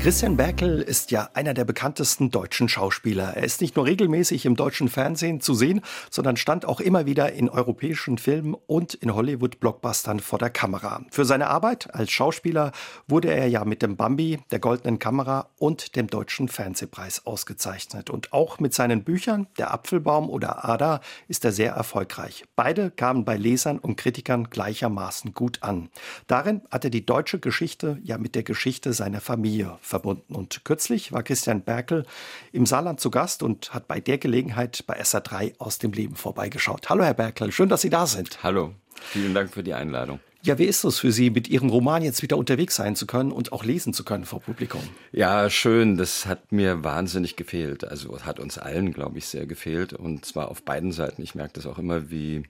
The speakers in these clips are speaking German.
Christian Berkel ist ja einer der bekanntesten deutschen Schauspieler. Er ist nicht nur regelmäßig im deutschen Fernsehen zu sehen, sondern stand auch immer wieder in europäischen Filmen und in Hollywood-Blockbustern vor der Kamera. Für seine Arbeit als Schauspieler wurde er ja mit dem Bambi, der Goldenen Kamera und dem Deutschen Fernsehpreis ausgezeichnet. Und auch mit seinen Büchern, Der Apfelbaum oder Ada, ist er sehr erfolgreich. Beide kamen bei Lesern und Kritikern gleichermaßen gut an. Darin hat er die deutsche Geschichte ja mit der Geschichte seiner Familie verbunden. Und kürzlich war Christian Berkel im Saarland zu Gast und hat bei der Gelegenheit bei SA3 aus dem Leben vorbeigeschaut. Hallo, Herr Berkel, schön, dass Sie da sind. Hallo, vielen Dank für die Einladung. Ja, wie ist es für Sie, mit Ihrem Roman jetzt wieder unterwegs sein zu können und auch lesen zu können vor Publikum? Ja, schön. Das hat mir wahnsinnig gefehlt. Also hat uns allen, glaube ich, sehr gefehlt. Und zwar auf beiden Seiten. Ich merke das auch immer, wie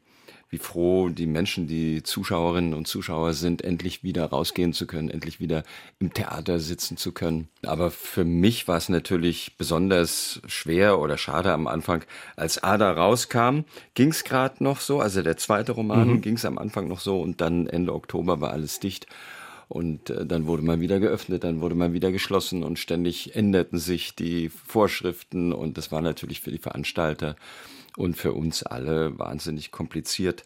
wie froh die Menschen, die Zuschauerinnen und Zuschauer sind, endlich wieder rausgehen zu können, endlich wieder im Theater sitzen zu können. Aber für mich war es natürlich besonders schwer oder schade am Anfang, als Ada rauskam, ging es gerade noch so, also der zweite Roman mhm. ging es am Anfang noch so und dann Ende Oktober war alles dicht. Und äh, dann wurde man wieder geöffnet, dann wurde man wieder geschlossen und ständig änderten sich die Vorschriften und das war natürlich für die Veranstalter und für uns alle wahnsinnig kompliziert.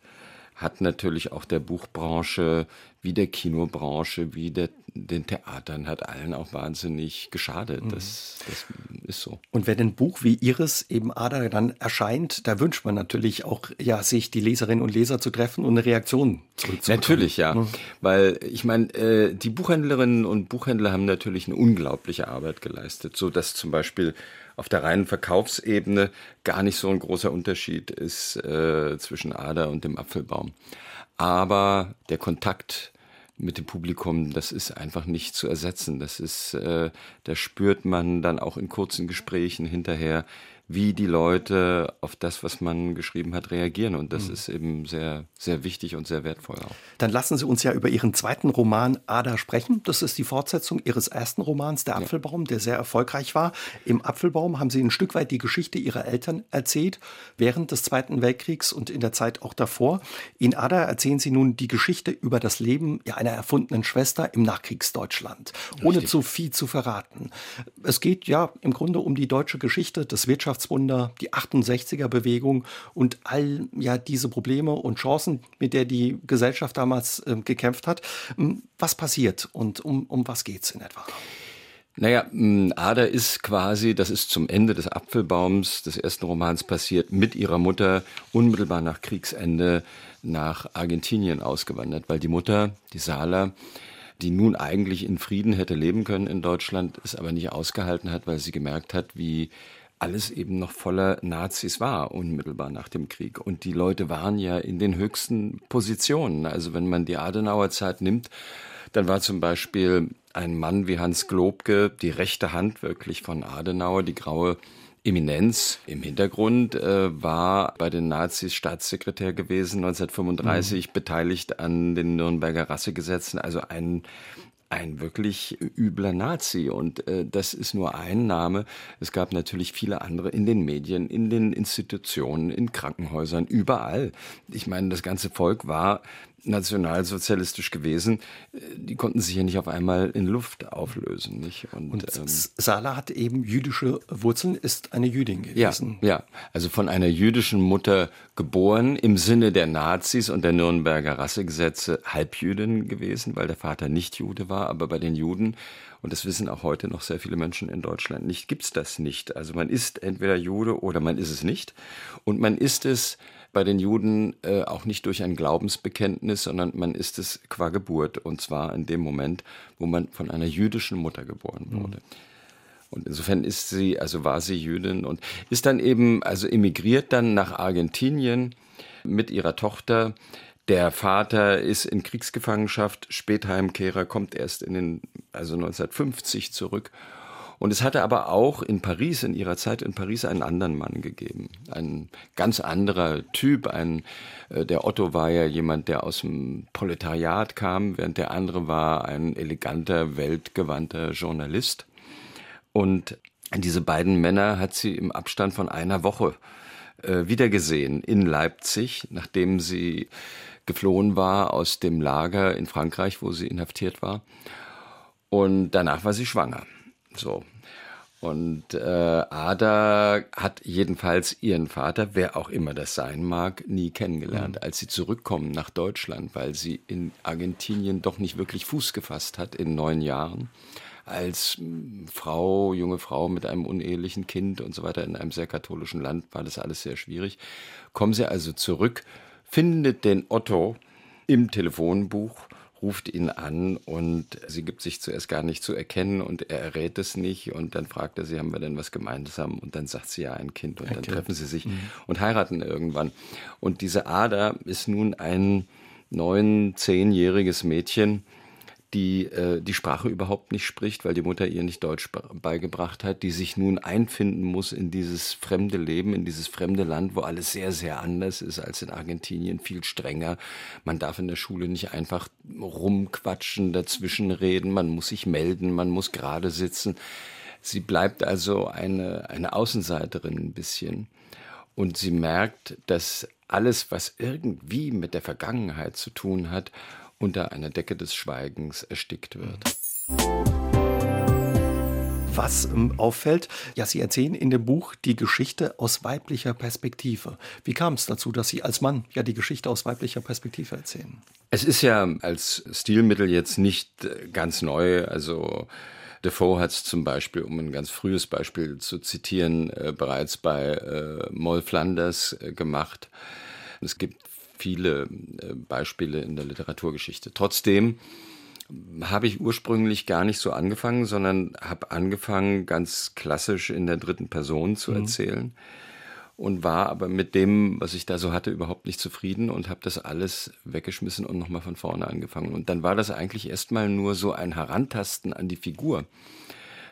Hat natürlich auch der Buchbranche, wie der Kinobranche, wie der, den Theatern, hat allen auch wahnsinnig geschadet. Mhm. Das, das ist so. Und wenn ein Buch wie Ihres eben Ada dann erscheint, da wünscht man natürlich auch, ja, sich die Leserinnen und Leser zu treffen und eine Reaktion zurückzubekommen. Natürlich, ja. Mhm. Weil ich meine, äh, die Buchhändlerinnen und Buchhändler haben natürlich eine unglaubliche Arbeit geleistet, so dass zum Beispiel auf der reinen Verkaufsebene gar nicht so ein großer Unterschied ist äh, zwischen Ader und dem Apfelbaum. Aber der Kontakt mit dem Publikum, das ist einfach nicht zu ersetzen. Das ist, äh, da spürt man dann auch in kurzen Gesprächen hinterher, wie die Leute auf das, was man geschrieben hat, reagieren. Und das mhm. ist eben sehr, sehr wichtig und sehr wertvoll auch. Dann lassen Sie uns ja über Ihren zweiten Roman Ada sprechen. Das ist die Fortsetzung Ihres ersten Romans, Der Apfelbaum, der sehr erfolgreich war. Im Apfelbaum haben Sie ein Stück weit die Geschichte Ihrer Eltern erzählt, während des Zweiten Weltkriegs und in der Zeit auch davor. In Ada erzählen Sie nun die Geschichte über das Leben ja, einer erfundenen Schwester im Nachkriegsdeutschland, ohne Richtig. zu viel zu verraten. Es geht ja im Grunde um die deutsche Geschichte des Wirtschafts Wirtschaftswunder, die 68er Bewegung und all ja diese Probleme und Chancen, mit der die Gesellschaft damals äh, gekämpft hat. Hm, was passiert und um, um was es in etwa? Naja, hm, Ada ist quasi, das ist zum Ende des Apfelbaums des ersten Romans passiert, mit ihrer Mutter unmittelbar nach Kriegsende nach Argentinien ausgewandert, weil die Mutter, die Sala, die nun eigentlich in Frieden hätte leben können in Deutschland, es aber nicht ausgehalten hat, weil sie gemerkt hat, wie alles eben noch voller Nazis war, unmittelbar nach dem Krieg. Und die Leute waren ja in den höchsten Positionen. Also wenn man die Adenauer Zeit nimmt, dann war zum Beispiel ein Mann wie Hans Globke die rechte Hand wirklich von Adenauer, die graue Eminenz im Hintergrund äh, war bei den Nazis Staatssekretär gewesen, 1935 mhm. beteiligt an den Nürnberger Rassegesetzen, also ein ein wirklich übler Nazi. Und äh, das ist nur ein Name. Es gab natürlich viele andere in den Medien, in den Institutionen, in Krankenhäusern, überall. Ich meine, das ganze Volk war nationalsozialistisch gewesen, die konnten sich ja nicht auf einmal in Luft auflösen. Nicht? Und, und ähm, Sala hat eben jüdische Wurzeln, ist eine Jüdin gewesen. Ja, ja, also von einer jüdischen Mutter geboren, im Sinne der Nazis und der Nürnberger Rassegesetze Halbjüdin gewesen, weil der Vater nicht Jude war, aber bei den Juden und das wissen auch heute noch sehr viele Menschen in Deutschland nicht, gibt's das nicht. Also man ist entweder Jude oder man ist es nicht. Und man ist es bei den Juden äh, auch nicht durch ein Glaubensbekenntnis, sondern man ist es qua Geburt. Und zwar in dem Moment, wo man von einer jüdischen Mutter geboren mhm. wurde. Mhm. Und insofern ist sie, also war sie Jüdin und ist dann eben, also emigriert dann nach Argentinien mit ihrer Tochter. Der Vater ist in Kriegsgefangenschaft, Spätheimkehrer, kommt erst in den, also 1950 zurück und es hatte aber auch in Paris, in ihrer Zeit in Paris, einen anderen Mann gegeben. Ein ganz anderer Typ. Ein, äh, der Otto war ja jemand, der aus dem Proletariat kam, während der andere war ein eleganter, weltgewandter Journalist. Und diese beiden Männer hat sie im Abstand von einer Woche äh, wiedergesehen in Leipzig, nachdem sie geflohen war aus dem Lager in Frankreich, wo sie inhaftiert war. Und danach war sie schwanger. So. Und äh, Ada hat jedenfalls ihren Vater, wer auch immer das sein mag, nie kennengelernt. Mhm. Als sie zurückkommen nach Deutschland, weil sie in Argentinien doch nicht wirklich Fuß gefasst hat in neun Jahren, als hm, Frau, junge Frau mit einem unehelichen Kind und so weiter in einem sehr katholischen Land war das alles sehr schwierig. Kommen sie also zurück, findet den Otto im Telefonbuch ruft ihn an und sie gibt sich zuerst gar nicht zu erkennen und er errät es nicht und dann fragt er sie, haben wir denn was gemeinsam? Und dann sagt sie ja ein Kind und dann treffen sie sich mhm. und heiraten irgendwann. Und diese Ada ist nun ein neun, zehnjähriges Mädchen, die äh, die Sprache überhaupt nicht spricht, weil die Mutter ihr nicht Deutsch beigebracht hat, die sich nun einfinden muss in dieses fremde Leben, in dieses fremde Land, wo alles sehr, sehr anders ist als in Argentinien, viel strenger. Man darf in der Schule nicht einfach rumquatschen, dazwischen reden, man muss sich melden, man muss gerade sitzen. Sie bleibt also eine, eine Außenseiterin ein bisschen. Und sie merkt, dass alles, was irgendwie mit der Vergangenheit zu tun hat, unter einer Decke des Schweigens erstickt wird. Was ähm, auffällt, ja, Sie erzählen in dem Buch die Geschichte aus weiblicher Perspektive. Wie kam es dazu, dass Sie als Mann ja die Geschichte aus weiblicher Perspektive erzählen? Es ist ja als Stilmittel jetzt nicht äh, ganz neu. Also Defoe hat es zum Beispiel, um ein ganz frühes Beispiel zu zitieren, äh, bereits bei äh, Moll Flanders äh, gemacht. Es gibt viele äh, Beispiele in der Literaturgeschichte. Trotzdem habe ich ursprünglich gar nicht so angefangen, sondern habe angefangen, ganz klassisch in der dritten Person zu mhm. erzählen und war aber mit dem, was ich da so hatte, überhaupt nicht zufrieden und habe das alles weggeschmissen und nochmal von vorne angefangen. Und dann war das eigentlich erstmal nur so ein Herantasten an die Figur,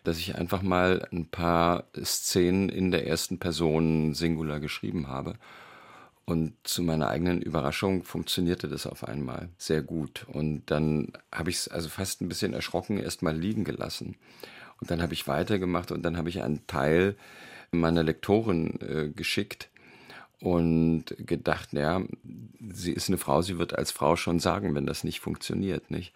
dass ich einfach mal ein paar Szenen in der ersten Person Singular geschrieben habe. Und zu meiner eigenen Überraschung funktionierte das auf einmal sehr gut. Und dann habe ich es also fast ein bisschen erschrocken erst mal liegen gelassen. Und dann habe ich weitergemacht und dann habe ich einen Teil meiner Lektorin äh, geschickt und gedacht, ja, sie ist eine Frau, sie wird als Frau schon sagen, wenn das nicht funktioniert, nicht?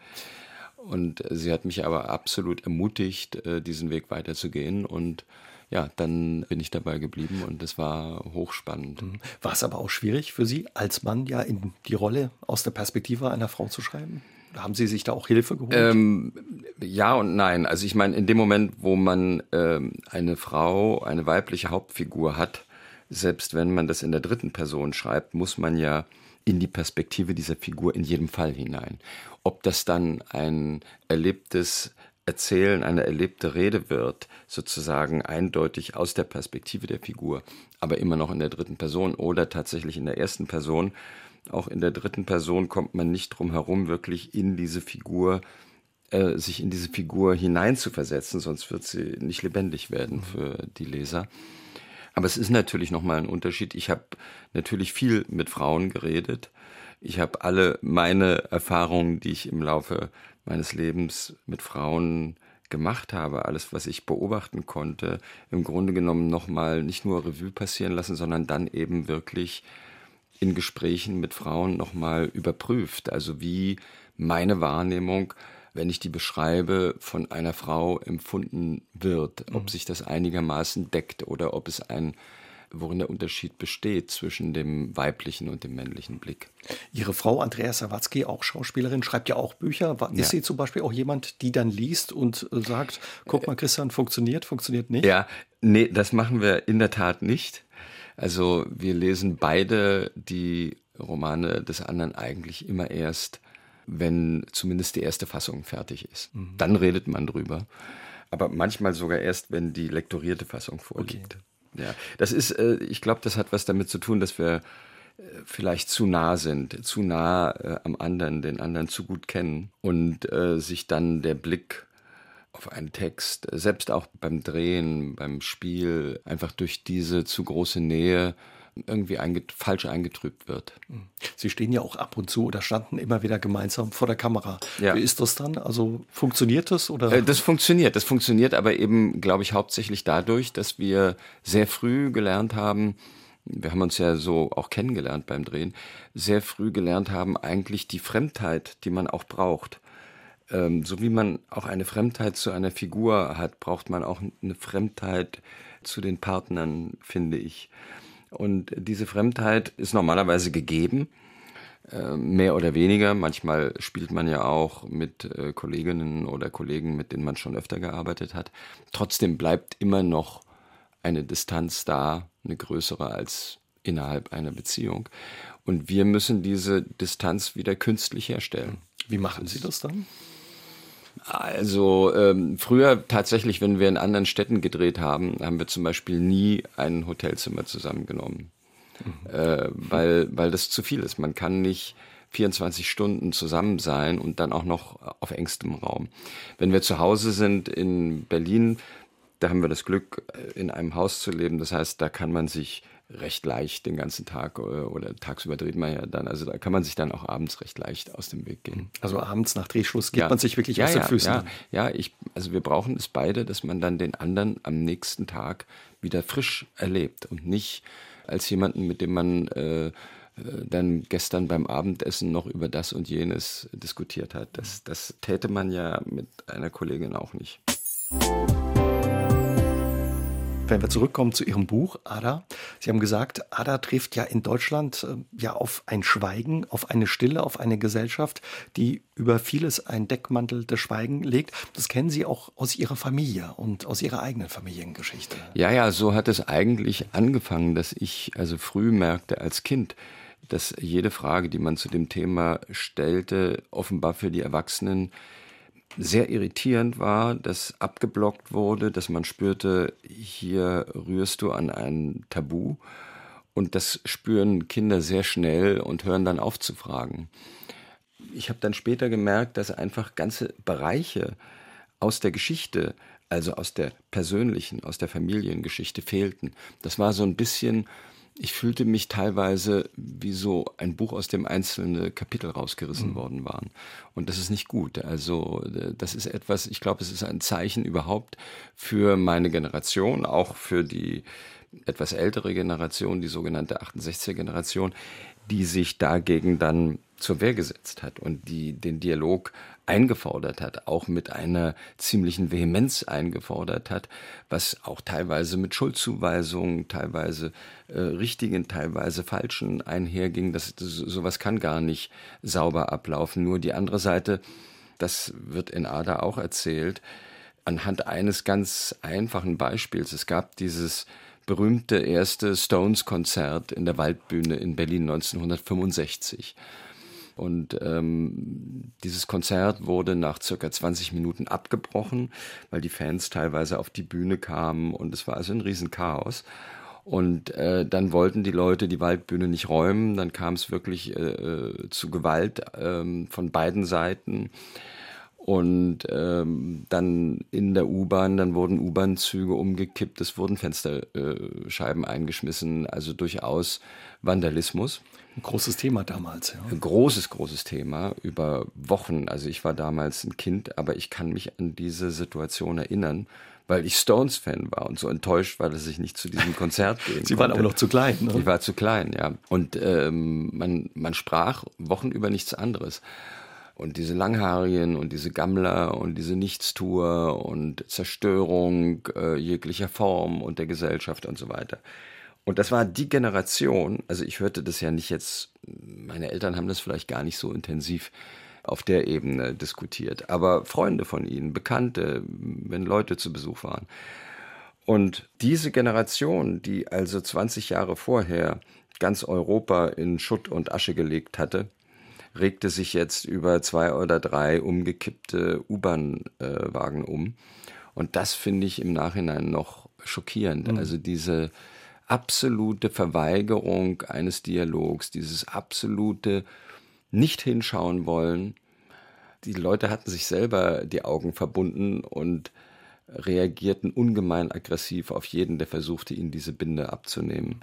Und sie hat mich aber absolut ermutigt, äh, diesen Weg weiterzugehen und ja, dann bin ich dabei geblieben und es war hochspannend. Mhm. War es aber auch schwierig für Sie, als Mann ja in die Rolle aus der Perspektive einer Frau zu schreiben? Haben Sie sich da auch Hilfe geholt? Ähm, ja und nein. Also ich meine, in dem Moment, wo man ähm, eine Frau, eine weibliche Hauptfigur hat, selbst wenn man das in der dritten Person schreibt, muss man ja in die Perspektive dieser Figur in jedem Fall hinein. Ob das dann ein erlebtes Erzählen eine erlebte Rede wird, sozusagen eindeutig aus der Perspektive der Figur, aber immer noch in der dritten Person oder tatsächlich in der ersten Person. Auch in der dritten Person kommt man nicht drum herum, wirklich in diese Figur, äh, sich in diese Figur hineinzuversetzen, sonst wird sie nicht lebendig werden für die Leser. Aber es ist natürlich nochmal ein Unterschied. Ich habe natürlich viel mit Frauen geredet. Ich habe alle meine Erfahrungen, die ich im Laufe meines Lebens mit Frauen gemacht habe, alles, was ich beobachten konnte, im Grunde genommen nochmal nicht nur Revue passieren lassen, sondern dann eben wirklich in Gesprächen mit Frauen nochmal überprüft. Also wie meine Wahrnehmung, wenn ich die beschreibe, von einer Frau empfunden wird, ob mhm. sich das einigermaßen deckt oder ob es ein worin der Unterschied besteht zwischen dem weiblichen und dem männlichen Blick. Ihre Frau Andrea Sawatzki, auch Schauspielerin, schreibt ja auch Bücher. Ist ja. sie zum Beispiel auch jemand, die dann liest und äh, sagt, guck mal, Christian, funktioniert, funktioniert nicht? Ja, nee, das machen wir in der Tat nicht. Also wir lesen beide die Romane des anderen eigentlich immer erst, wenn zumindest die erste Fassung fertig ist. Mhm. Dann redet man drüber. Aber manchmal sogar erst, wenn die lektorierte Fassung vorliegt. Okay. Ja, das ist, äh, ich glaube, das hat was damit zu tun, dass wir äh, vielleicht zu nah sind, zu nah äh, am anderen, den anderen zu gut kennen und äh, sich dann der Blick auf einen Text, selbst auch beim Drehen, beim Spiel, einfach durch diese zu große Nähe irgendwie einget falsch eingetrübt wird. Mhm. Sie stehen ja auch ab und zu oder standen immer wieder gemeinsam vor der Kamera. Ja. Wie ist das dann? Also funktioniert das oder? Äh, das funktioniert. Das funktioniert aber eben, glaube ich, hauptsächlich dadurch, dass wir sehr früh gelernt haben, wir haben uns ja so auch kennengelernt beim Drehen, sehr früh gelernt haben, eigentlich die Fremdheit, die man auch braucht. Ähm, so wie man auch eine Fremdheit zu einer Figur hat, braucht man auch eine Fremdheit zu den Partnern, finde ich. Und diese Fremdheit ist normalerweise gegeben, äh, mehr oder weniger. Manchmal spielt man ja auch mit äh, Kolleginnen oder Kollegen, mit denen man schon öfter gearbeitet hat. Trotzdem bleibt immer noch eine Distanz da, eine größere als innerhalb einer Beziehung. Und wir müssen diese Distanz wieder künstlich herstellen. Wie machen Sie das dann? Also ähm, früher tatsächlich, wenn wir in anderen Städten gedreht haben, haben wir zum Beispiel nie ein Hotelzimmer zusammengenommen, mhm. äh, weil, weil das zu viel ist. Man kann nicht 24 Stunden zusammen sein und dann auch noch auf engstem Raum. Wenn wir zu Hause sind in Berlin, da haben wir das Glück, in einem Haus zu leben. Das heißt, da kann man sich recht leicht den ganzen Tag äh, oder tagsüber dreht man ja dann. Also da kann man sich dann auch abends recht leicht aus dem Weg gehen. Also abends nach Drehschluss gibt ja. man sich wirklich ja, aus den ja, Füßen. Ja, ja, ich, also wir brauchen es beide, dass man dann den anderen am nächsten Tag wieder frisch erlebt und nicht als jemanden, mit dem man äh, äh dann gestern beim Abendessen noch über das und jenes diskutiert hat. Das, das täte man ja mit einer Kollegin auch nicht. Wenn wir zurückkommen zu Ihrem Buch, Ada, Sie haben gesagt, Ada trifft ja in Deutschland äh, ja auf ein Schweigen, auf eine Stille, auf eine Gesellschaft, die über vieles ein Deckmantel des Schweigen legt. Das kennen Sie auch aus Ihrer Familie und aus Ihrer eigenen Familiengeschichte. Ja, ja, so hat es eigentlich angefangen, dass ich also früh merkte als Kind, dass jede Frage, die man zu dem Thema stellte, offenbar für die Erwachsenen sehr irritierend war, dass abgeblockt wurde, dass man spürte, hier rührst du an ein Tabu. Und das spüren Kinder sehr schnell und hören dann auf zu fragen. Ich habe dann später gemerkt, dass einfach ganze Bereiche aus der Geschichte, also aus der persönlichen, aus der Familiengeschichte fehlten. Das war so ein bisschen ich fühlte mich teilweise wie so ein Buch, aus dem einzelne Kapitel rausgerissen mhm. worden waren. Und das ist nicht gut. Also das ist etwas, ich glaube, es ist ein Zeichen überhaupt für meine Generation, auch für die etwas ältere Generation, die sogenannte 68er Generation, die sich dagegen dann zur Wehr gesetzt hat und die den Dialog eingefordert hat, auch mit einer ziemlichen Vehemenz eingefordert hat, was auch teilweise mit Schuldzuweisungen, teilweise äh, richtigen, teilweise falschen einherging. Das, das, sowas kann gar nicht sauber ablaufen. Nur die andere Seite, das wird in Ada auch erzählt, anhand eines ganz einfachen Beispiels. Es gab dieses berühmte erste Stones-Konzert in der Waldbühne in Berlin 1965. Und ähm, dieses Konzert wurde nach circa 20 Minuten abgebrochen, weil die Fans teilweise auf die Bühne kamen und es war also ein Riesenchaos. Und äh, dann wollten die Leute die Waldbühne nicht räumen, dann kam es wirklich äh, äh zu Gewalt äh, von beiden Seiten. Und ähm, dann in der U-Bahn, dann wurden U-Bahn-Züge umgekippt, es wurden Fensterscheiben eingeschmissen, also durchaus Vandalismus. Ein großes Thema damals, ja. Ein großes, großes Thema über Wochen. Also ich war damals ein Kind, aber ich kann mich an diese Situation erinnern, weil ich Stones-Fan war und so enttäuscht war, dass ich nicht zu diesem Konzert gehen Sie waren aber noch zu klein, ne? Ich war zu klein, ja. Und ähm, man, man sprach Wochen über nichts anderes. Und diese Langhaarigen und diese Gammler und diese Nichtstuer und Zerstörung äh, jeglicher Form und der Gesellschaft und so weiter. Und das war die Generation, also ich hörte das ja nicht jetzt, meine Eltern haben das vielleicht gar nicht so intensiv auf der Ebene diskutiert, aber Freunde von ihnen, Bekannte, wenn Leute zu Besuch waren. Und diese Generation, die also 20 Jahre vorher ganz Europa in Schutt und Asche gelegt hatte, regte sich jetzt über zwei oder drei umgekippte U-Bahn-Wagen um. Und das finde ich im Nachhinein noch schockierend. Mhm. Also diese absolute Verweigerung eines Dialogs, dieses absolute nicht hinschauen wollen. Die Leute hatten sich selber die Augen verbunden und reagierten ungemein aggressiv auf jeden, der versuchte, ihnen diese Binde abzunehmen.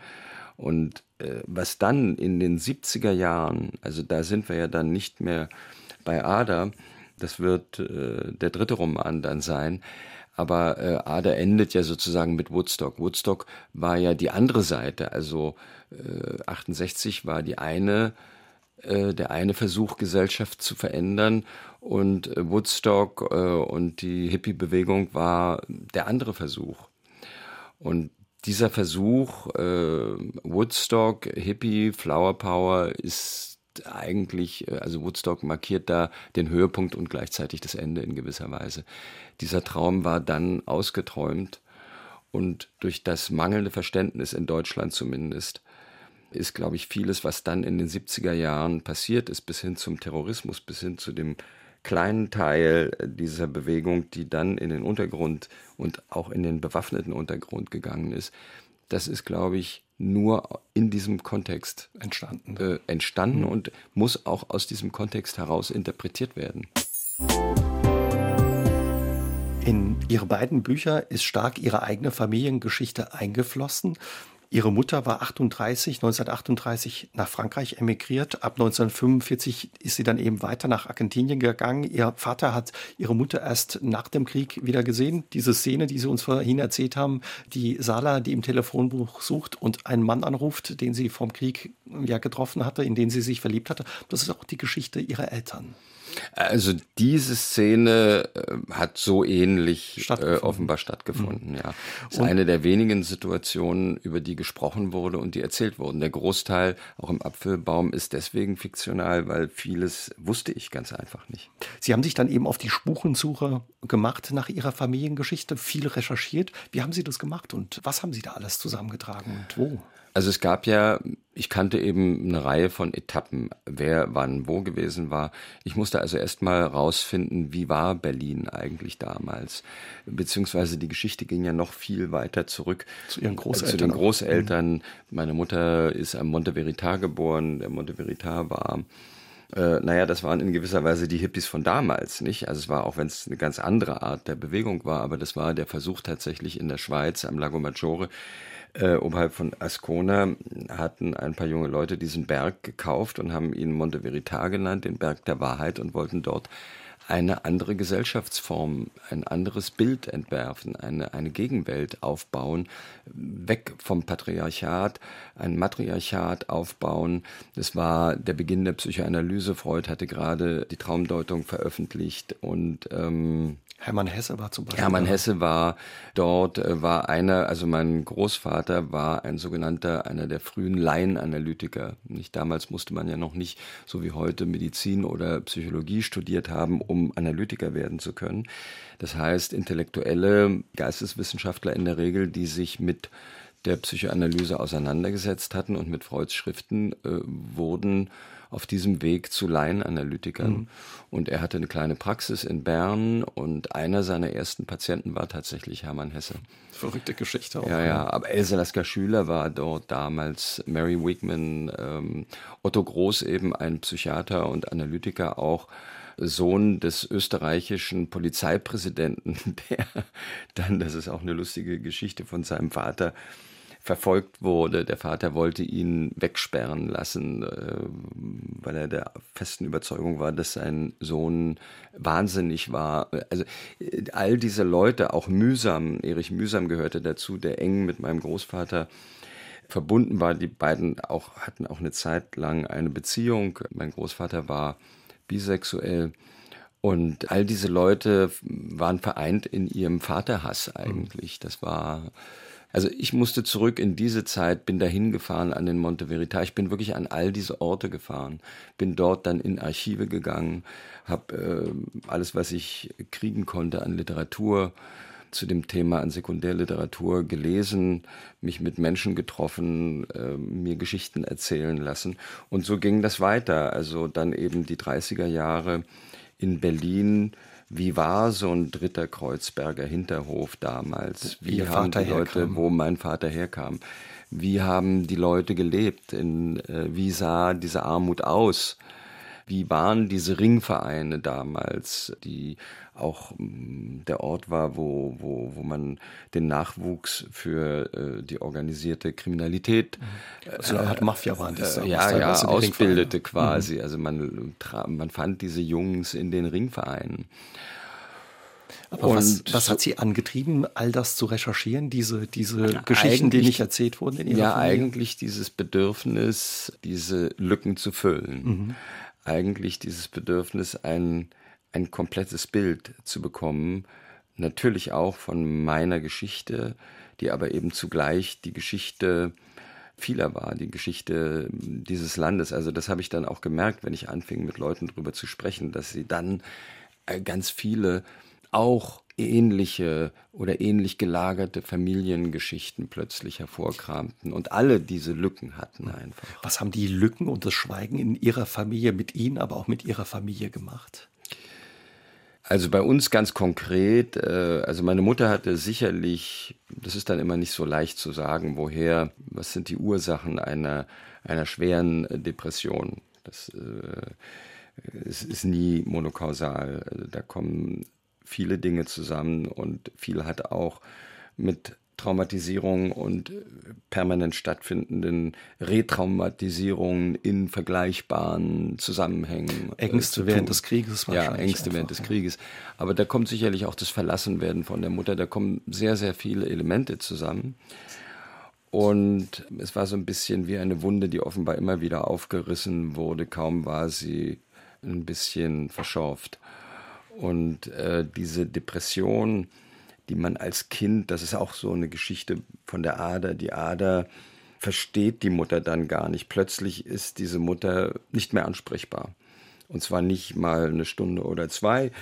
Und äh, was dann in den 70er Jahren, also da sind wir ja dann nicht mehr bei Ada, das wird äh, der dritte Roman dann sein, Aber äh, Ader endet ja sozusagen mit Woodstock. Woodstock war ja die andere Seite. Also äh, 68 war die eine, äh, der eine Versuch, Gesellschaft zu verändern. Und äh, Woodstock äh, und die Hippie-Bewegung war der andere Versuch. Und dieser Versuch, äh, Woodstock, Hippie, Flower Power, ist eigentlich, äh, also Woodstock markiert da den Höhepunkt und gleichzeitig das Ende in gewisser Weise. Dieser Traum war dann ausgeträumt und durch das mangelnde Verständnis in Deutschland zumindest ist, glaube ich, vieles, was dann in den 70er Jahren passiert ist, bis hin zum Terrorismus, bis hin zu dem kleinen Teil dieser Bewegung, die dann in den Untergrund und auch in den bewaffneten Untergrund gegangen ist, das ist, glaube ich, nur in diesem Kontext entstanden, äh, entstanden mhm. und muss auch aus diesem Kontext heraus interpretiert werden. In Ihre beiden Bücher ist stark Ihre eigene Familiengeschichte eingeflossen. Ihre Mutter war 38, 1938 nach Frankreich emigriert. Ab 1945 ist sie dann eben weiter nach Argentinien gegangen. Ihr Vater hat ihre Mutter erst nach dem Krieg wieder gesehen. Diese Szene, die Sie uns vorhin erzählt haben, die Sala, die im Telefonbuch sucht und einen Mann anruft, den sie vom Krieg ja getroffen hatte, in den sie sich verliebt hatte. Das ist auch die Geschichte ihrer Eltern. Also diese Szene äh, hat so ähnlich äh, offenbar stattgefunden, mhm. ja. Ist und eine der wenigen Situationen, über die gesprochen wurde und die erzählt wurden. Der Großteil, auch im Apfelbaum, ist deswegen fiktional, weil vieles wusste ich ganz einfach nicht. Sie haben sich dann eben auf die Spurensuche gemacht nach Ihrer Familiengeschichte, viel recherchiert. Wie haben Sie das gemacht und was haben Sie da alles zusammengetragen und wo? Also es gab ja, ich kannte eben eine Reihe von Etappen, wer wann wo gewesen war. Ich musste also erstmal rausfinden, wie war Berlin eigentlich damals. Beziehungsweise die Geschichte ging ja noch viel weiter zurück. Zu ihren Großeltern. Zu den Großeltern. Mhm. Meine Mutter ist am Monte Verita geboren. Der Monte Verita war äh, naja, das waren in gewisser Weise die Hippies von damals, nicht? Also es war, auch wenn es eine ganz andere Art der Bewegung war, aber das war der Versuch tatsächlich in der Schweiz am Lago Maggiore äh, oberhalb von Ascona hatten ein paar junge Leute diesen Berg gekauft und haben ihn Monte Verita genannt, den Berg der Wahrheit, und wollten dort eine andere Gesellschaftsform, ein anderes Bild entwerfen, eine, eine Gegenwelt aufbauen, weg vom Patriarchat, ein Matriarchat aufbauen. Das war der Beginn der Psychoanalyse. Freud hatte gerade die Traumdeutung veröffentlicht und ähm, Hermann Hesse war zum Beispiel. Hermann Hesse war dort, äh, war einer, also mein Großvater war ein sogenannter, einer der frühen Laienanalytiker. Nicht damals musste man ja noch nicht, so wie heute, Medizin oder Psychologie studiert haben, um Analytiker werden zu können. Das heißt, intellektuelle Geisteswissenschaftler in der Regel, die sich mit der Psychoanalyse auseinandergesetzt hatten und mit Freuds Schriften äh, wurden auf diesem Weg zu Laienanalytikern. Mhm. Und er hatte eine kleine Praxis in Bern und einer seiner ersten Patienten war tatsächlich Hermann Hesse. Verrückte Geschichte auch. Ja, ja, aber Elsa Lasker Schüler war dort damals, Mary Wigman, ähm, Otto Groß eben ein Psychiater und Analytiker auch. Sohn des österreichischen Polizeipräsidenten, der dann, das ist auch eine lustige Geschichte von seinem Vater, verfolgt wurde. Der Vater wollte ihn wegsperren lassen, äh, weil er der festen Überzeugung war, dass sein Sohn wahnsinnig war. Also äh, all diese Leute, auch Mühsam, Erich Mühsam gehörte dazu, der eng mit meinem Großvater verbunden war. Die beiden auch, hatten auch eine Zeit lang eine Beziehung. Mein Großvater war bisexuell. Und all diese Leute waren vereint in ihrem Vaterhass eigentlich. Das war also ich musste zurück in diese Zeit, bin dahin gefahren an den Monte Verita. Ich bin wirklich an all diese Orte gefahren, bin dort dann in Archive gegangen, habe äh, alles, was ich kriegen konnte an Literatur zu dem Thema an Sekundärliteratur gelesen, mich mit Menschen getroffen, äh, mir Geschichten erzählen lassen. Und so ging das weiter. Also dann eben die 30er Jahre in Berlin wie war so ein dritter Kreuzberger Hinterhof damals? Wie Ihr haben Vater die Leute, herkam. wo mein Vater herkam? Wie haben die Leute gelebt? In, äh, wie sah diese Armut aus? Wie waren diese Ringvereine damals, die auch mm, der Ort war, wo, wo, wo man den Nachwuchs für äh, die organisierte Kriminalität so eine Art Mafia waren das. Äh, ja, ja, ausbildete quasi. Mhm. Also man, man fand diese Jungs in den Ringvereinen. Aber was, was, hat Sie angetrieben, all das zu recherchieren, diese, diese Geschichten, die nicht erzählt wurden in Ihrer Ja, Familie? eigentlich dieses Bedürfnis, diese Lücken zu füllen. Mhm. Eigentlich dieses Bedürfnis, ein, ein komplettes Bild zu bekommen. Natürlich auch von meiner Geschichte, die aber eben zugleich die Geschichte vieler war, die Geschichte dieses Landes. Also das habe ich dann auch gemerkt, wenn ich anfing, mit Leuten darüber zu sprechen, dass sie dann äh, ganz viele auch ähnliche oder ähnlich gelagerte Familiengeschichten plötzlich hervorkramten und alle diese Lücken hatten einfach. Was haben die Lücken und das Schweigen in Ihrer Familie mit Ihnen, aber auch mit Ihrer Familie gemacht? Also bei uns ganz konkret, äh, also meine Mutter hatte sicherlich, das ist dann immer nicht so leicht zu sagen, woher, was sind die Ursachen einer, einer schweren Depression. Das äh, es ist nie monokausal. Da kommen viele Dinge zusammen und viel hat auch mit Traumatisierung und permanent stattfindenden Retraumatisierungen in vergleichbaren Zusammenhängen. Äh, Ängste während des Krieges wahrscheinlich. Ja, Ängste einfach, während des ja. Krieges. Aber da kommt sicherlich auch das Verlassenwerden von der Mutter. Da kommen sehr, sehr viele Elemente zusammen. Und es war so ein bisschen wie eine Wunde, die offenbar immer wieder aufgerissen wurde. Kaum war sie ein bisschen verschorft. Und äh, diese Depression, die man als Kind, das ist auch so eine Geschichte von der Ader, die Ader versteht die Mutter dann gar nicht. Plötzlich ist diese Mutter nicht mehr ansprechbar. Und zwar nicht mal eine Stunde oder zwei,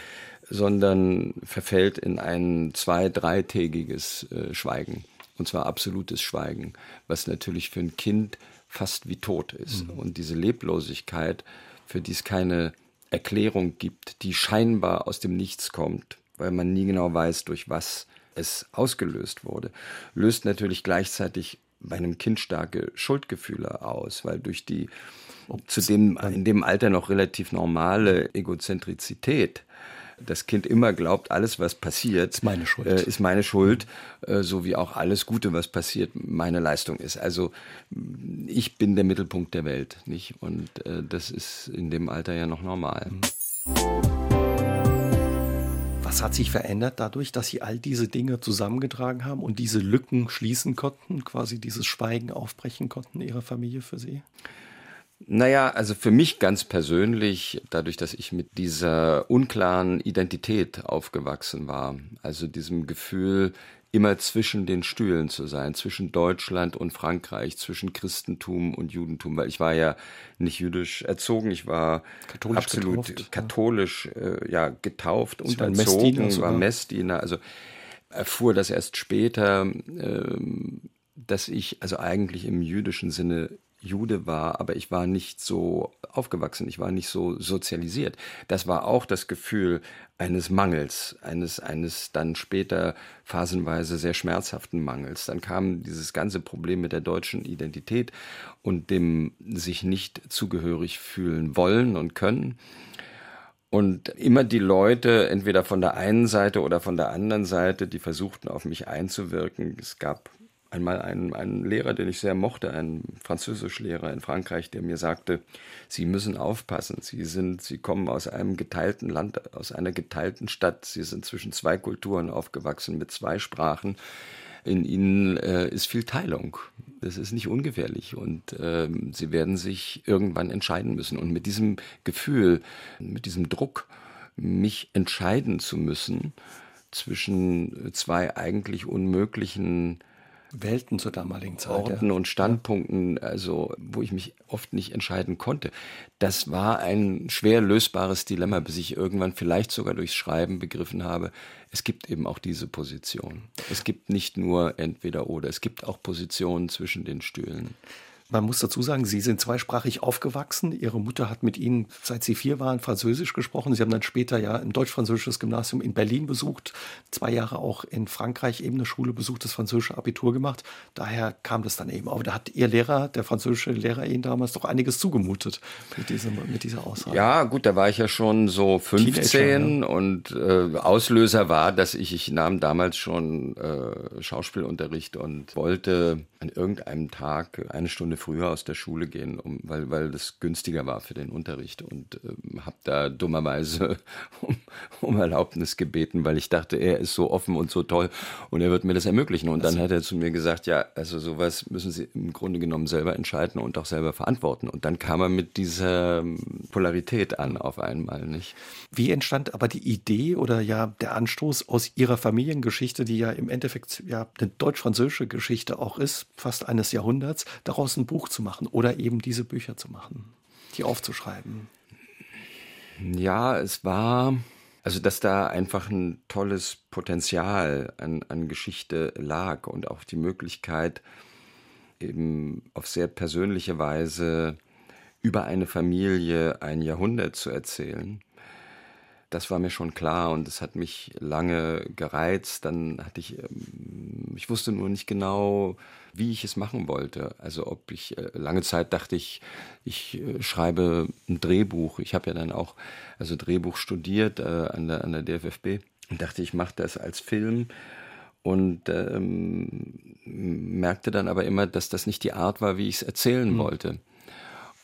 sondern verfällt in ein zwei-, dreitägiges äh, Schweigen. Und zwar absolutes Schweigen, was natürlich für ein Kind fast wie tot ist. Mhm. Und diese Leblosigkeit, für die es keine Erklärung gibt, die scheinbar aus dem Nichts kommt, weil man nie genau weiß, durch was es ausgelöst wurde, löst natürlich gleichzeitig bei einem Kind starke Schuldgefühle aus, weil durch die zu dem in dem Alter noch relativ normale Egozentrizität das Kind immer glaubt, alles, was passiert, ist meine Schuld, äh, ist meine Schuld äh, so wie auch alles Gute, was passiert, meine Leistung ist. Also ich bin der Mittelpunkt der Welt, nicht? Und äh, das ist in dem Alter ja noch normal. Was hat sich verändert dadurch, dass Sie all diese Dinge zusammengetragen haben und diese Lücken schließen konnten, quasi dieses Schweigen aufbrechen konnten Ihrer Familie für Sie? Naja, also für mich ganz persönlich, dadurch, dass ich mit dieser unklaren Identität aufgewachsen war, also diesem Gefühl, immer zwischen den Stühlen zu sein, zwischen Deutschland und Frankreich, zwischen Christentum und Judentum, weil ich war ja nicht jüdisch erzogen, ich war katholisch absolut getauft, katholisch äh, ja getauft und erzogen, war Messdiener, also erfuhr das erst später, äh, dass ich also eigentlich im jüdischen Sinne Jude war, aber ich war nicht so aufgewachsen, ich war nicht so sozialisiert. Das war auch das Gefühl eines Mangels, eines, eines dann später phasenweise sehr schmerzhaften Mangels. Dann kam dieses ganze Problem mit der deutschen Identität und dem sich nicht zugehörig fühlen wollen und können. Und immer die Leute, entweder von der einen Seite oder von der anderen Seite, die versuchten auf mich einzuwirken. Es gab einmal einen, einen Lehrer, den ich sehr mochte, ein Französischlehrer in Frankreich, der mir sagte, Sie müssen aufpassen. Sie sind, Sie kommen aus einem geteilten Land, aus einer geteilten Stadt. Sie sind zwischen zwei Kulturen aufgewachsen mit zwei Sprachen. In ihnen äh, ist viel Teilung. Das ist nicht ungefährlich und äh, sie werden sich irgendwann entscheiden müssen. Und mit diesem Gefühl, mit diesem Druck, mich entscheiden zu müssen zwischen zwei eigentlich unmöglichen Welten zur damaligen Zeit. Orten ja. und Standpunkten, also wo ich mich oft nicht entscheiden konnte. Das war ein schwer lösbares Dilemma, bis ich irgendwann vielleicht sogar durchs Schreiben begriffen habe, es gibt eben auch diese Position. Es gibt nicht nur entweder oder, es gibt auch Positionen zwischen den Stühlen. Man muss dazu sagen, Sie sind zweisprachig aufgewachsen. Ihre Mutter hat mit Ihnen, seit Sie vier waren, Französisch gesprochen. Sie haben dann später ja ein deutsch-französisches Gymnasium in Berlin besucht, zwei Jahre auch in Frankreich eben eine Schule besucht, das französische Abitur gemacht. Daher kam das dann eben. Aber da hat Ihr Lehrer, der französische Lehrer Ihnen damals doch einiges zugemutet mit, diesem, mit dieser Aussage. Ja, gut, da war ich ja schon so 15 Teenager, ja. und äh, Auslöser war, dass ich, ich nahm damals schon äh, Schauspielunterricht und wollte an irgendeinem Tag eine Stunde früher aus der Schule gehen, um, weil, weil das günstiger war für den Unterricht und äh, habe da dummerweise um, um, Erlaubnis gebeten, weil ich dachte, er ist so offen und so toll und er wird mir das ermöglichen. Und dann hat er zu mir gesagt, ja, also sowas müssen Sie im Grunde genommen selber entscheiden und auch selber verantworten. Und dann kam er mit dieser ähm, Polarität an auf einmal, nicht? Wie entstand aber die Idee oder ja der Anstoß aus Ihrer Familiengeschichte, die ja im Endeffekt ja eine deutsch-französische Geschichte auch ist, fast eines Jahrhunderts, daraus ein Buch zu machen oder eben diese Bücher zu machen, die aufzuschreiben? Ja, es war, also dass da einfach ein tolles Potenzial an, an Geschichte lag und auch die Möglichkeit, eben auf sehr persönliche Weise über eine Familie ein Jahrhundert zu erzählen das war mir schon klar und es hat mich lange gereizt. Dann hatte ich, ähm, ich wusste nur nicht genau, wie ich es machen wollte. Also ob ich, äh, lange Zeit dachte ich, ich äh, schreibe ein Drehbuch. Ich habe ja dann auch, also Drehbuch studiert äh, an, der, an der DFFB und dachte, ich mache das als Film und ähm, merkte dann aber immer, dass das nicht die Art war, wie ich es erzählen mhm. wollte.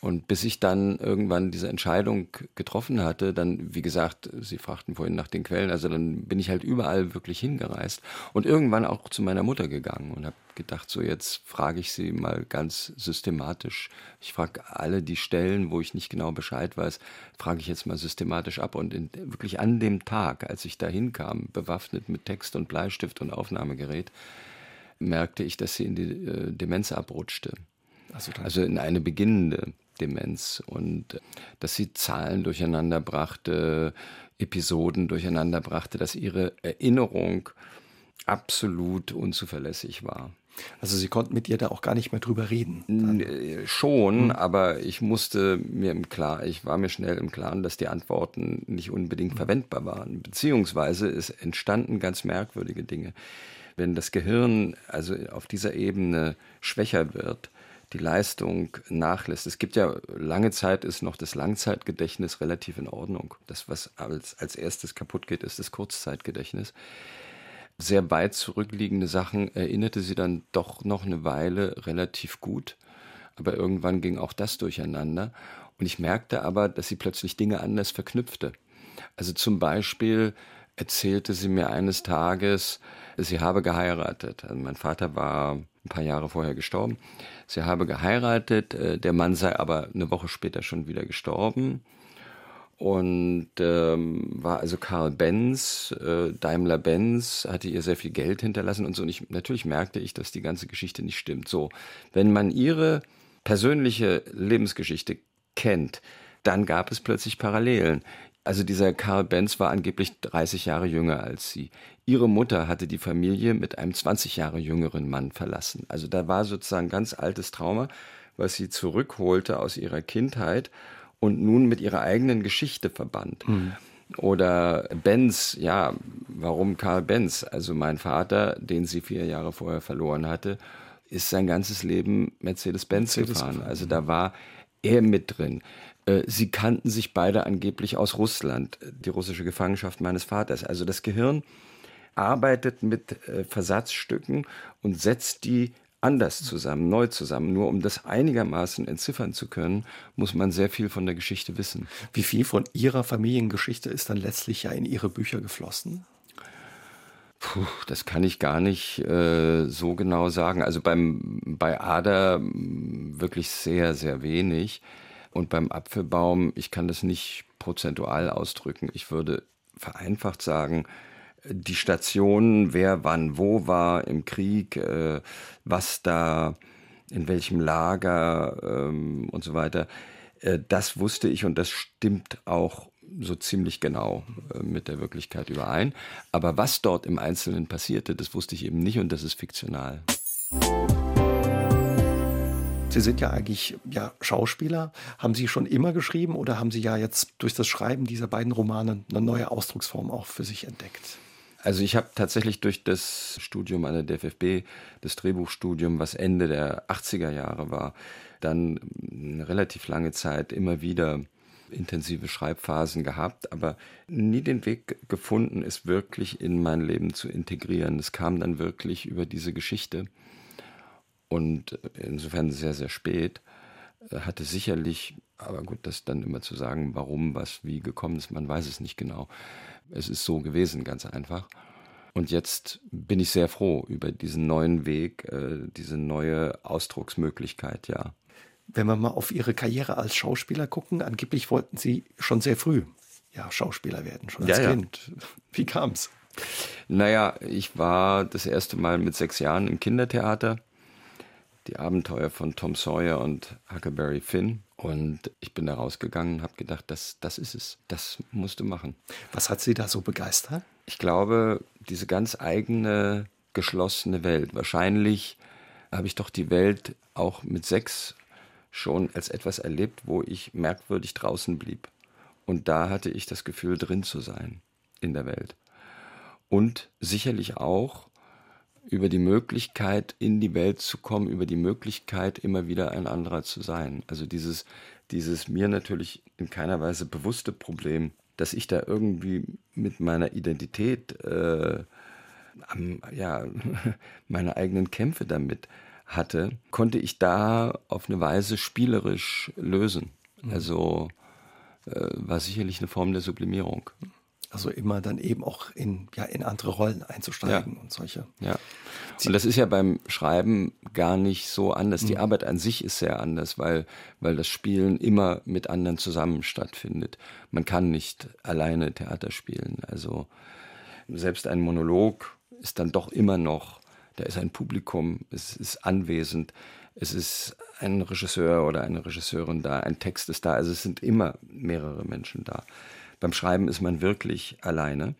Und bis ich dann irgendwann diese Entscheidung getroffen hatte, dann, wie gesagt, Sie fragten vorhin nach den Quellen, also dann bin ich halt überall wirklich hingereist und irgendwann auch zu meiner Mutter gegangen und habe gedacht, so jetzt frage ich sie mal ganz systematisch. Ich frage alle die Stellen, wo ich nicht genau Bescheid weiß, frage ich jetzt mal systematisch ab. Und in, wirklich an dem Tag, als ich da hinkam, bewaffnet mit Text und Bleistift und Aufnahmegerät, merkte ich, dass sie in die äh, Demenz abrutschte. Also, also in eine beginnende Demenz und dass sie Zahlen durcheinander brachte, Episoden durcheinander brachte, dass ihre Erinnerung absolut unzuverlässig war. Also Sie konnten mit ihr da auch gar nicht mehr drüber reden. Dann. Äh, schon, mhm. aber ich musste mir im Klaren, ich war mir schnell im Klaren, dass die Antworten nicht unbedingt mhm. verwendbar waren. Beziehungsweise es entstanden ganz merkwürdige Dinge. Wenn das Gehirn also auf dieser Ebene schwächer wird, die Leistung nachlässt. Es gibt ja lange Zeit ist noch das Langzeitgedächtnis relativ in Ordnung. Das, was als, als erstes kaputt geht, ist das Kurzzeitgedächtnis. Sehr weit zurückliegende Sachen erinnerte sie dann doch noch eine Weile relativ gut. Aber irgendwann ging auch das durcheinander. Und ich merkte aber, dass sie plötzlich Dinge anders verknüpfte. Also zum Beispiel erzählte sie mir eines Tages, sie habe geheiratet. Also mein Vater war ein paar Jahre vorher gestorben. Sie habe geheiratet, äh, der Mann sei aber eine Woche später schon wieder gestorben und ähm, war also Karl Benz, äh, Daimler Benz, hatte ihr sehr viel Geld hinterlassen und so. Und ich, natürlich merkte ich, dass die ganze Geschichte nicht stimmt. So, wenn man ihre persönliche Lebensgeschichte kennt, dann gab es plötzlich Parallelen. Also dieser Karl Benz war angeblich 30 Jahre jünger als sie. Ihre Mutter hatte die Familie mit einem 20 Jahre jüngeren Mann verlassen. Also da war sozusagen ganz altes Trauma, was sie zurückholte aus ihrer Kindheit und nun mit ihrer eigenen Geschichte verband. Mhm. Oder Benz, ja, warum Karl Benz? Also mein Vater, den sie vier Jahre vorher verloren hatte, ist sein ganzes Leben Mercedes-Benz Mercedes gefahren. Also da war er mit drin. Äh, sie kannten sich beide angeblich aus Russland, die russische Gefangenschaft meines Vaters. Also das Gehirn arbeitet mit äh, Versatzstücken und setzt die anders zusammen, neu zusammen. Nur um das einigermaßen entziffern zu können, muss man sehr viel von der Geschichte wissen. Wie viel von Ihrer Familiengeschichte ist dann letztlich ja in Ihre Bücher geflossen? Puh, das kann ich gar nicht äh, so genau sagen. Also beim, bei Ada wirklich sehr, sehr wenig. Und beim Apfelbaum, ich kann das nicht prozentual ausdrücken. Ich würde vereinfacht sagen, die Stationen, wer wann wo war im Krieg, äh, was da, in welchem Lager ähm, und so weiter, äh, das wusste ich und das stimmt auch so ziemlich genau äh, mit der Wirklichkeit überein. Aber was dort im Einzelnen passierte, das wusste ich eben nicht und das ist fiktional. Sie sind ja eigentlich ja, Schauspieler. Haben Sie schon immer geschrieben oder haben Sie ja jetzt durch das Schreiben dieser beiden Romane eine neue Ausdrucksform auch für sich entdeckt? Also ich habe tatsächlich durch das Studium an der DFFB, das Drehbuchstudium, was Ende der 80er Jahre war, dann eine relativ lange Zeit immer wieder intensive Schreibphasen gehabt, aber nie den Weg gefunden, es wirklich in mein Leben zu integrieren. Es kam dann wirklich über diese Geschichte. Und insofern sehr, sehr spät. Hatte sicherlich, aber gut, das dann immer zu sagen, warum, was, wie gekommen ist, man weiß es nicht genau. Es ist so gewesen, ganz einfach. Und jetzt bin ich sehr froh über diesen neuen Weg, äh, diese neue Ausdrucksmöglichkeit, ja. Wenn wir mal auf Ihre Karriere als Schauspieler gucken, angeblich wollten Sie schon sehr früh ja, Schauspieler werden, schon als ja, Kind. Ja. Wie kam's? Naja, ich war das erste Mal mit sechs Jahren im Kindertheater. Die Abenteuer von Tom Sawyer und Huckleberry Finn. Und ich bin da rausgegangen und habe gedacht, das, das ist es. Das musst du machen. Was hat Sie da so begeistert? Ich glaube, diese ganz eigene, geschlossene Welt. Wahrscheinlich habe ich doch die Welt auch mit sechs schon als etwas erlebt, wo ich merkwürdig draußen blieb. Und da hatte ich das Gefühl, drin zu sein in der Welt. Und sicherlich auch über die Möglichkeit, in die Welt zu kommen, über die Möglichkeit, immer wieder ein anderer zu sein. Also dieses, dieses mir natürlich in keiner Weise bewusste Problem, dass ich da irgendwie mit meiner Identität, äh, am, ja, meine eigenen Kämpfe damit hatte, konnte ich da auf eine Weise spielerisch lösen. Mhm. Also äh, war sicherlich eine Form der Sublimierung. Also immer dann eben auch in, ja, in andere Rollen einzusteigen ja. und solche. Ja. Und das ist ja beim Schreiben gar nicht so anders. Die mhm. Arbeit an sich ist sehr anders, weil, weil das Spielen immer mit anderen zusammen stattfindet. Man kann nicht alleine Theater spielen. Also selbst ein Monolog ist dann doch immer noch, da ist ein Publikum, es ist anwesend es ist ein Regisseur oder eine Regisseurin da, ein Text ist da, also es sind immer mehrere Menschen da. Beim Schreiben ist man wirklich alleine,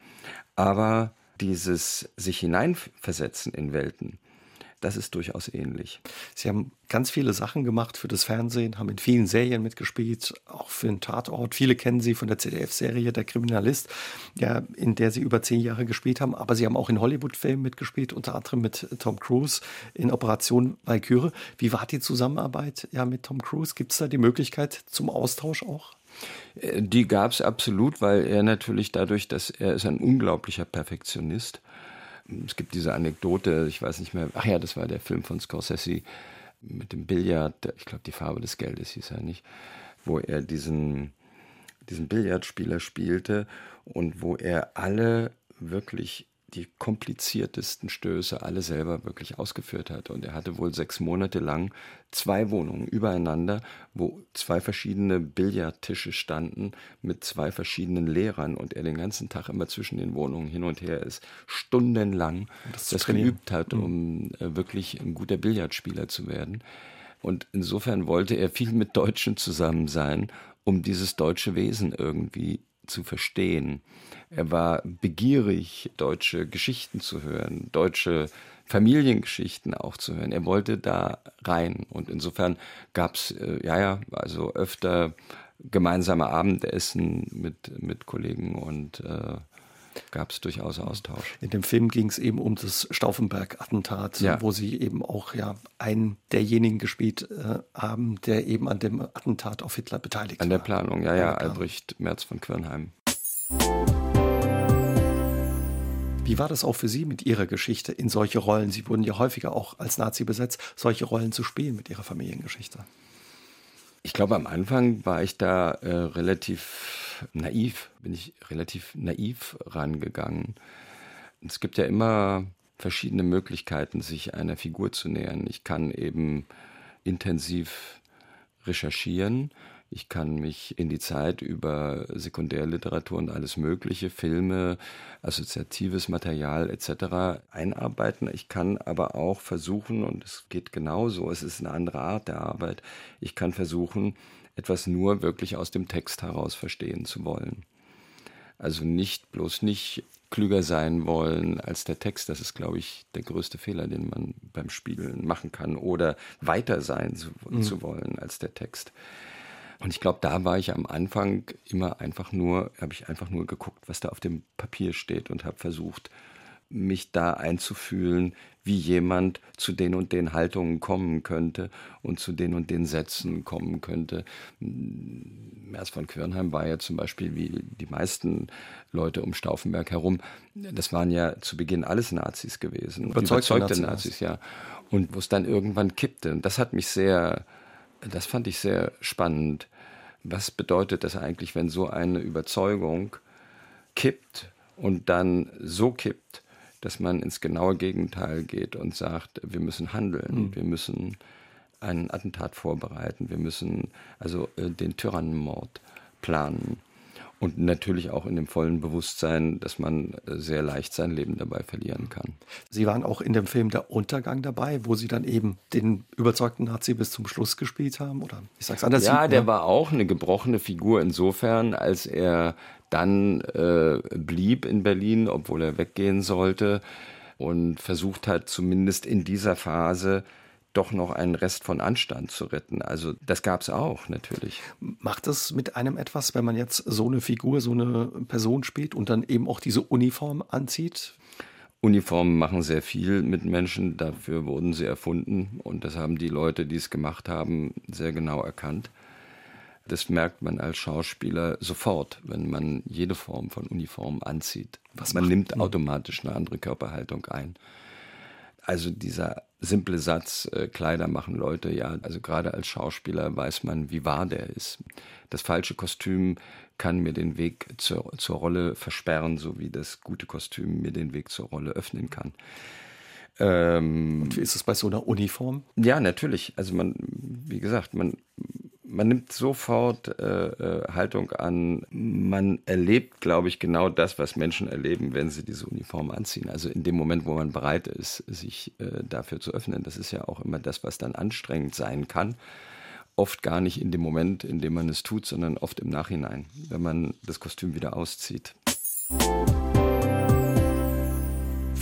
aber dieses sich hineinversetzen in Welten, das ist durchaus ähnlich. Sie haben ganz viele Sachen gemacht für das Fernsehen, haben in vielen Serien mitgespielt, auch für den Tatort. Viele kennen Sie von der ZDF-Serie Der Kriminalist, ja, in der Sie über zehn Jahre gespielt haben. Aber Sie haben auch in Hollywood-Filmen mitgespielt, unter anderem mit Tom Cruise in Operation Valkyrie. Wie war die Zusammenarbeit ja, mit Tom Cruise? Gibt es da die Möglichkeit zum Austausch auch? Äh, die gab es absolut, weil er natürlich dadurch, dass er ist ein unglaublicher Perfektionist. Es gibt diese Anekdote, ich weiß nicht mehr, ach ja, das war der Film von Scorsese mit dem Billard, ich glaube, die Farbe des Geldes hieß er nicht, wo er diesen, diesen Billardspieler spielte und wo er alle wirklich die kompliziertesten Stöße alle selber wirklich ausgeführt hat. Und er hatte wohl sechs Monate lang zwei Wohnungen übereinander, wo zwei verschiedene Billardtische standen mit zwei verschiedenen Lehrern und er den ganzen Tag immer zwischen den Wohnungen hin und her ist, stundenlang das, das geübt hat, mhm. um äh, wirklich ein guter Billardspieler zu werden. Und insofern wollte er viel mit Deutschen zusammen sein, um dieses deutsche Wesen irgendwie zu verstehen. Er war begierig, deutsche Geschichten zu hören, deutsche Familiengeschichten auch zu hören. Er wollte da rein. Und insofern gab es, äh, ja, ja, also öfter gemeinsame Abendessen mit, mit Kollegen und äh, gab es durchaus Austausch. In dem Film ging es eben um das Stauffenberg-Attentat, ja. wo Sie eben auch ja einen derjenigen gespielt äh, haben, der eben an dem Attentat auf Hitler beteiligt war. An der Planung, ja, ja, Albrecht Merz von Quirnheim. Wie war das auch für Sie mit Ihrer Geschichte in solche Rollen? Sie wurden ja häufiger auch als Nazi besetzt, solche Rollen zu spielen mit Ihrer Familiengeschichte. Ich glaube, am Anfang war ich da äh, relativ naiv, bin ich relativ naiv rangegangen. Es gibt ja immer verschiedene Möglichkeiten, sich einer Figur zu nähern. Ich kann eben intensiv recherchieren ich kann mich in die Zeit über Sekundärliteratur und alles Mögliche, Filme, assoziatives Material etc. einarbeiten. Ich kann aber auch versuchen, und es geht genauso, es ist eine andere Art der Arbeit, ich kann versuchen, etwas nur wirklich aus dem Text heraus verstehen zu wollen. Also nicht bloß nicht klüger sein wollen als der Text. Das ist, glaube ich, der größte Fehler, den man beim Spielen machen kann. Oder weiter sein zu, mhm. zu wollen als der Text. Und ich glaube, da war ich am Anfang immer einfach nur, habe ich einfach nur geguckt, was da auf dem Papier steht und habe versucht, mich da einzufühlen, wie jemand zu den und den Haltungen kommen könnte und zu den und den Sätzen kommen könnte. Mers von Quirnheim war ja zum Beispiel wie die meisten Leute um Stauffenberg herum, das waren ja zu Beginn alles Nazis gewesen. Überzeugte, überzeugte Nazis, Nazis, ja. Und wo es dann irgendwann kippte. Und das hat mich sehr, das fand ich sehr spannend. Was bedeutet das eigentlich, wenn so eine Überzeugung kippt und dann so kippt, dass man ins genaue Gegenteil geht und sagt, wir müssen handeln, mhm. wir müssen ein Attentat vorbereiten, wir müssen also äh, den Tyrannenmord planen. Und natürlich auch in dem vollen Bewusstsein, dass man äh, sehr leicht sein Leben dabei verlieren kann. Sie waren auch in dem Film Der Untergang dabei, wo Sie dann eben den überzeugten Nazi bis zum Schluss gespielt haben, oder? Ich sag's anders. Ja, der war auch eine gebrochene Figur insofern, als er dann äh, blieb in Berlin, obwohl er weggehen sollte und versucht hat, zumindest in dieser Phase doch noch einen Rest von Anstand zu retten. Also das gab es auch natürlich. Macht es mit einem etwas, wenn man jetzt so eine Figur, so eine Person spielt und dann eben auch diese Uniform anzieht? Uniformen machen sehr viel mit Menschen, dafür wurden sie erfunden und das haben die Leute, die es gemacht haben, sehr genau erkannt. Das merkt man als Schauspieler sofort, wenn man jede Form von Uniform anzieht. Was man nimmt automatisch eine andere Körperhaltung ein. Also dieser simple Satz, äh, Kleider machen Leute, ja, also gerade als Schauspieler weiß man, wie wahr der ist. Das falsche Kostüm kann mir den Weg zur, zur Rolle versperren, so wie das gute Kostüm mir den Weg zur Rolle öffnen kann. Ähm, Und wie ist es bei so einer Uniform? Ja, natürlich. Also man, wie gesagt, man man nimmt sofort äh, äh, Haltung an. Man erlebt, glaube ich, genau das, was Menschen erleben, wenn sie diese Uniform anziehen. Also in dem Moment, wo man bereit ist, sich äh, dafür zu öffnen. Das ist ja auch immer das, was dann anstrengend sein kann. Oft gar nicht in dem Moment, in dem man es tut, sondern oft im Nachhinein, wenn man das Kostüm wieder auszieht.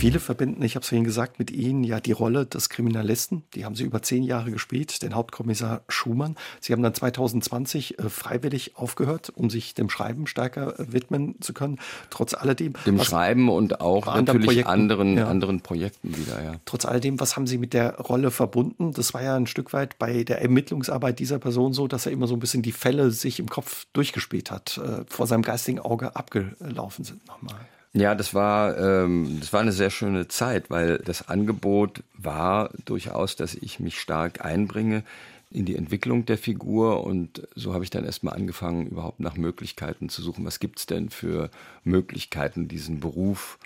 Viele verbinden, ich habe es vorhin gesagt, mit Ihnen ja die Rolle des Kriminalisten. Die haben Sie über zehn Jahre gespielt, den Hauptkommissar Schumann. Sie haben dann 2020 äh, freiwillig aufgehört, um sich dem Schreiben stärker äh, widmen zu können. Trotz alledem. Dem Schreiben und auch natürlich Projekten, anderen, ja. anderen Projekten wieder, ja. Trotz alledem, was haben Sie mit der Rolle verbunden? Das war ja ein Stück weit bei der Ermittlungsarbeit dieser Person so, dass er immer so ein bisschen die Fälle sich im Kopf durchgespielt hat, äh, vor seinem geistigen Auge abgelaufen sind nochmal. Ja, das war, ähm, das war eine sehr schöne Zeit, weil das Angebot war durchaus, dass ich mich stark einbringe in die Entwicklung der Figur und so habe ich dann erstmal angefangen, überhaupt nach Möglichkeiten zu suchen. Was gibt's denn für Möglichkeiten, diesen Beruf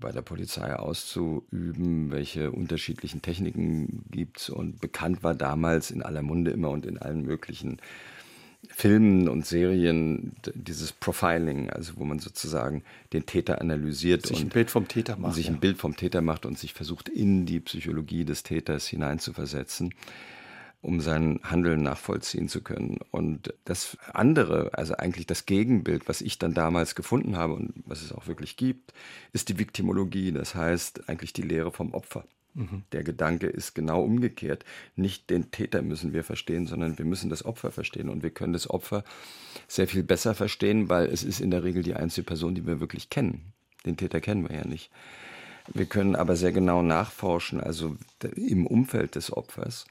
bei der Polizei auszuüben? Welche unterschiedlichen Techniken gibt's? Und bekannt war damals in aller Munde immer und in allen möglichen Filmen und Serien dieses Profiling, also wo man sozusagen den Täter analysiert sich und ein Bild vom Täter macht, sich ein Bild vom Täter macht und sich versucht in die Psychologie des Täters hineinzuversetzen, um sein Handeln nachvollziehen zu können. Und das andere, also eigentlich das Gegenbild, was ich dann damals gefunden habe und was es auch wirklich gibt, ist die Viktimologie, das heißt eigentlich die Lehre vom Opfer. Mhm. Der Gedanke ist genau umgekehrt. Nicht den Täter müssen wir verstehen, sondern wir müssen das Opfer verstehen. Und wir können das Opfer sehr viel besser verstehen, weil es ist in der Regel die einzige Person, die wir wirklich kennen. Den Täter kennen wir ja nicht. Wir können aber sehr genau nachforschen, also im Umfeld des Opfers.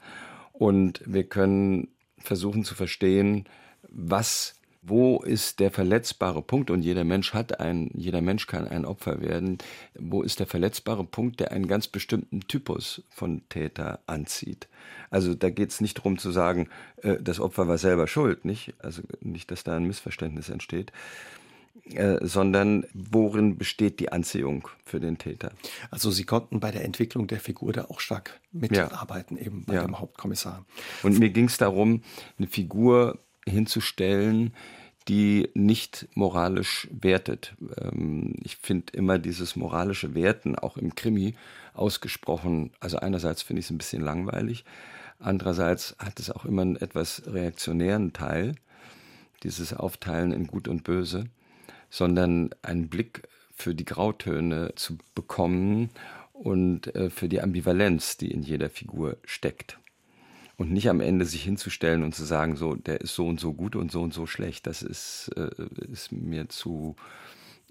Und wir können versuchen zu verstehen, was wo ist der verletzbare Punkt? Und jeder Mensch hat ein, jeder Mensch kann ein Opfer werden. Wo ist der verletzbare Punkt, der einen ganz bestimmten Typus von Täter anzieht? Also da geht es nicht darum zu sagen, äh, das Opfer war selber schuld, nicht? Also nicht, dass da ein Missverständnis entsteht. Äh, sondern worin besteht die Anziehung für den Täter? Also Sie konnten bei der Entwicklung der Figur da auch stark mitarbeiten, ja. eben bei ja. dem Hauptkommissar. Und mir ging es darum, eine Figur hinzustellen, die nicht moralisch wertet. Ähm, ich finde immer dieses moralische Werten auch im Krimi ausgesprochen. Also einerseits finde ich es ein bisschen langweilig, andererseits hat es auch immer einen etwas reaktionären Teil, dieses Aufteilen in Gut und Böse, sondern einen Blick für die Grautöne zu bekommen und äh, für die Ambivalenz, die in jeder Figur steckt und nicht am Ende sich hinzustellen und zu sagen, so, der ist so und so gut und so und so schlecht. Das ist, äh, ist mir zu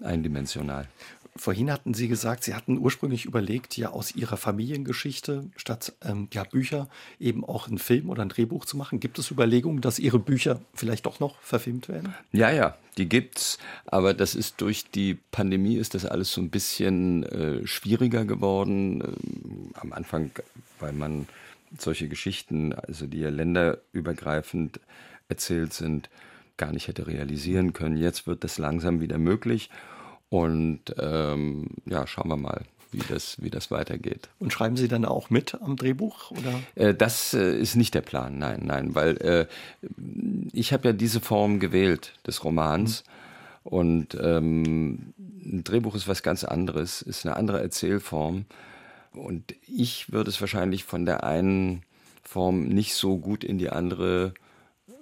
eindimensional. Vorhin hatten Sie gesagt, Sie hatten ursprünglich überlegt, ja aus Ihrer Familiengeschichte statt ähm, ja, Bücher eben auch einen Film oder ein Drehbuch zu machen. Gibt es Überlegungen, dass Ihre Bücher vielleicht doch noch verfilmt werden? Ja, ja, die gibt's. Aber das ist durch die Pandemie ist das alles so ein bisschen äh, schwieriger geworden. Ähm, am Anfang, weil man solche Geschichten, also die ja länderübergreifend erzählt sind, gar nicht hätte realisieren können. Jetzt wird das langsam wieder möglich. Und ähm, ja, schauen wir mal, wie das, wie das weitergeht. Und schreiben Sie dann auch mit am Drehbuch? Oder? Äh, das äh, ist nicht der Plan, nein, nein, weil äh, ich habe ja diese Form gewählt des Romans. Mhm. Und ähm, ein Drehbuch ist was ganz anderes, ist eine andere Erzählform. Und ich würde es wahrscheinlich von der einen Form nicht so gut in die andere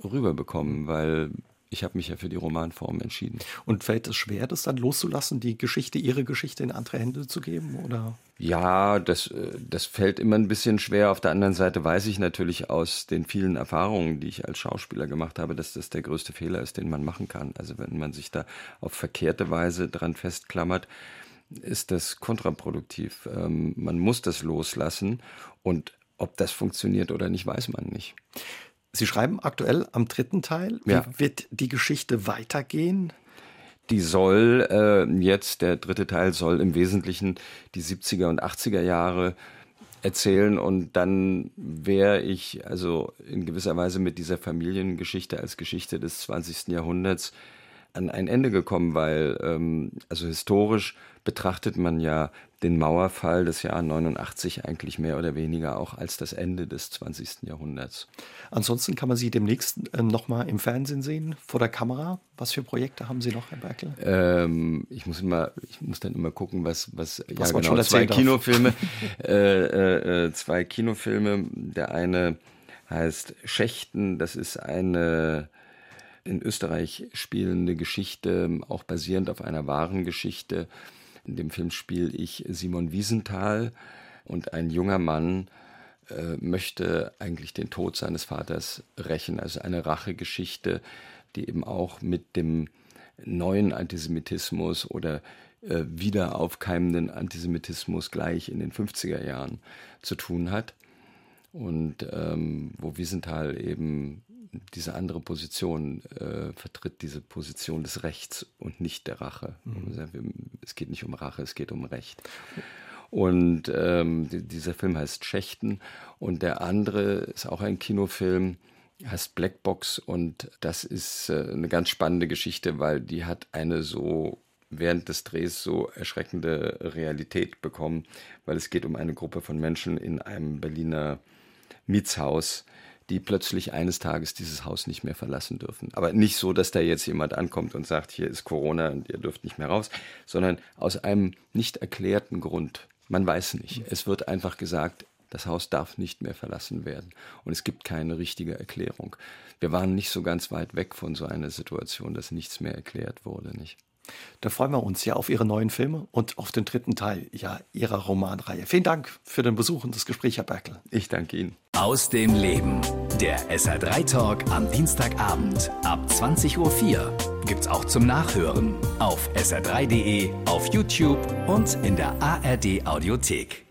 rüberbekommen, weil ich habe mich ja für die Romanform entschieden. Und fällt es schwer, das dann loszulassen, die Geschichte, Ihre Geschichte in andere Hände zu geben? Oder? Ja, das, äh, das fällt immer ein bisschen schwer. Auf der anderen Seite weiß ich natürlich aus den vielen Erfahrungen, die ich als Schauspieler gemacht habe, dass das der größte Fehler ist, den man machen kann. Also wenn man sich da auf verkehrte Weise dran festklammert, ist das kontraproduktiv. Ähm, man muss das loslassen und ob das funktioniert oder nicht, weiß man nicht. Sie schreiben aktuell am dritten Teil. Wie ja. wird die Geschichte weitergehen? Die soll äh, jetzt, der dritte Teil soll im Wesentlichen die 70er und 80er Jahre erzählen und dann wäre ich also in gewisser Weise mit dieser Familiengeschichte als Geschichte des 20. Jahrhunderts an ein Ende gekommen, weil ähm, also historisch betrachtet man ja den Mauerfall des Jahres 89 eigentlich mehr oder weniger auch als das Ende des 20. Jahrhunderts. Ansonsten kann man Sie demnächst äh, nochmal im Fernsehen sehen, vor der Kamera. Was für Projekte haben Sie noch, Herr Berkel? Ähm, ich muss immer, ich muss dann immer gucken, was, was, was ja, genau, zwei Kinofilme, äh, äh, äh, zwei Kinofilme. Der eine heißt Schächten, das ist eine in Österreich spielende Geschichte, auch basierend auf einer wahren Geschichte. In dem Film spiele ich Simon Wiesenthal und ein junger Mann äh, möchte eigentlich den Tod seines Vaters rächen. Also eine Rachegeschichte, die eben auch mit dem neuen Antisemitismus oder äh, wieder aufkeimenden Antisemitismus gleich in den 50er Jahren zu tun hat. Und ähm, wo Wiesenthal eben diese andere Position äh, vertritt, diese Position des Rechts und nicht der Rache. Mhm. Es geht nicht um Rache, es geht um Recht. Und ähm, dieser Film heißt Schächten und der andere ist auch ein Kinofilm, heißt Blackbox und das ist äh, eine ganz spannende Geschichte, weil die hat eine so während des Drehs so erschreckende Realität bekommen, weil es geht um eine Gruppe von Menschen in einem Berliner Mietshaus, die plötzlich eines Tages dieses Haus nicht mehr verlassen dürfen. Aber nicht so, dass da jetzt jemand ankommt und sagt, hier ist Corona und ihr dürft nicht mehr raus, sondern aus einem nicht erklärten Grund. Man weiß nicht. Es wird einfach gesagt, das Haus darf nicht mehr verlassen werden. Und es gibt keine richtige Erklärung. Wir waren nicht so ganz weit weg von so einer Situation, dass nichts mehr erklärt wurde, nicht? Da freuen wir uns ja auf Ihre neuen Filme und auf den dritten Teil ja, Ihrer Romanreihe. Vielen Dank für den Besuch und das Gespräch, Herr Berkel. Ich danke Ihnen. Aus dem Leben. Der SR3 Talk am Dienstagabend ab 20.04 Uhr gibt's auch zum Nachhören auf sr3.de, auf YouTube und in der ARD Audiothek.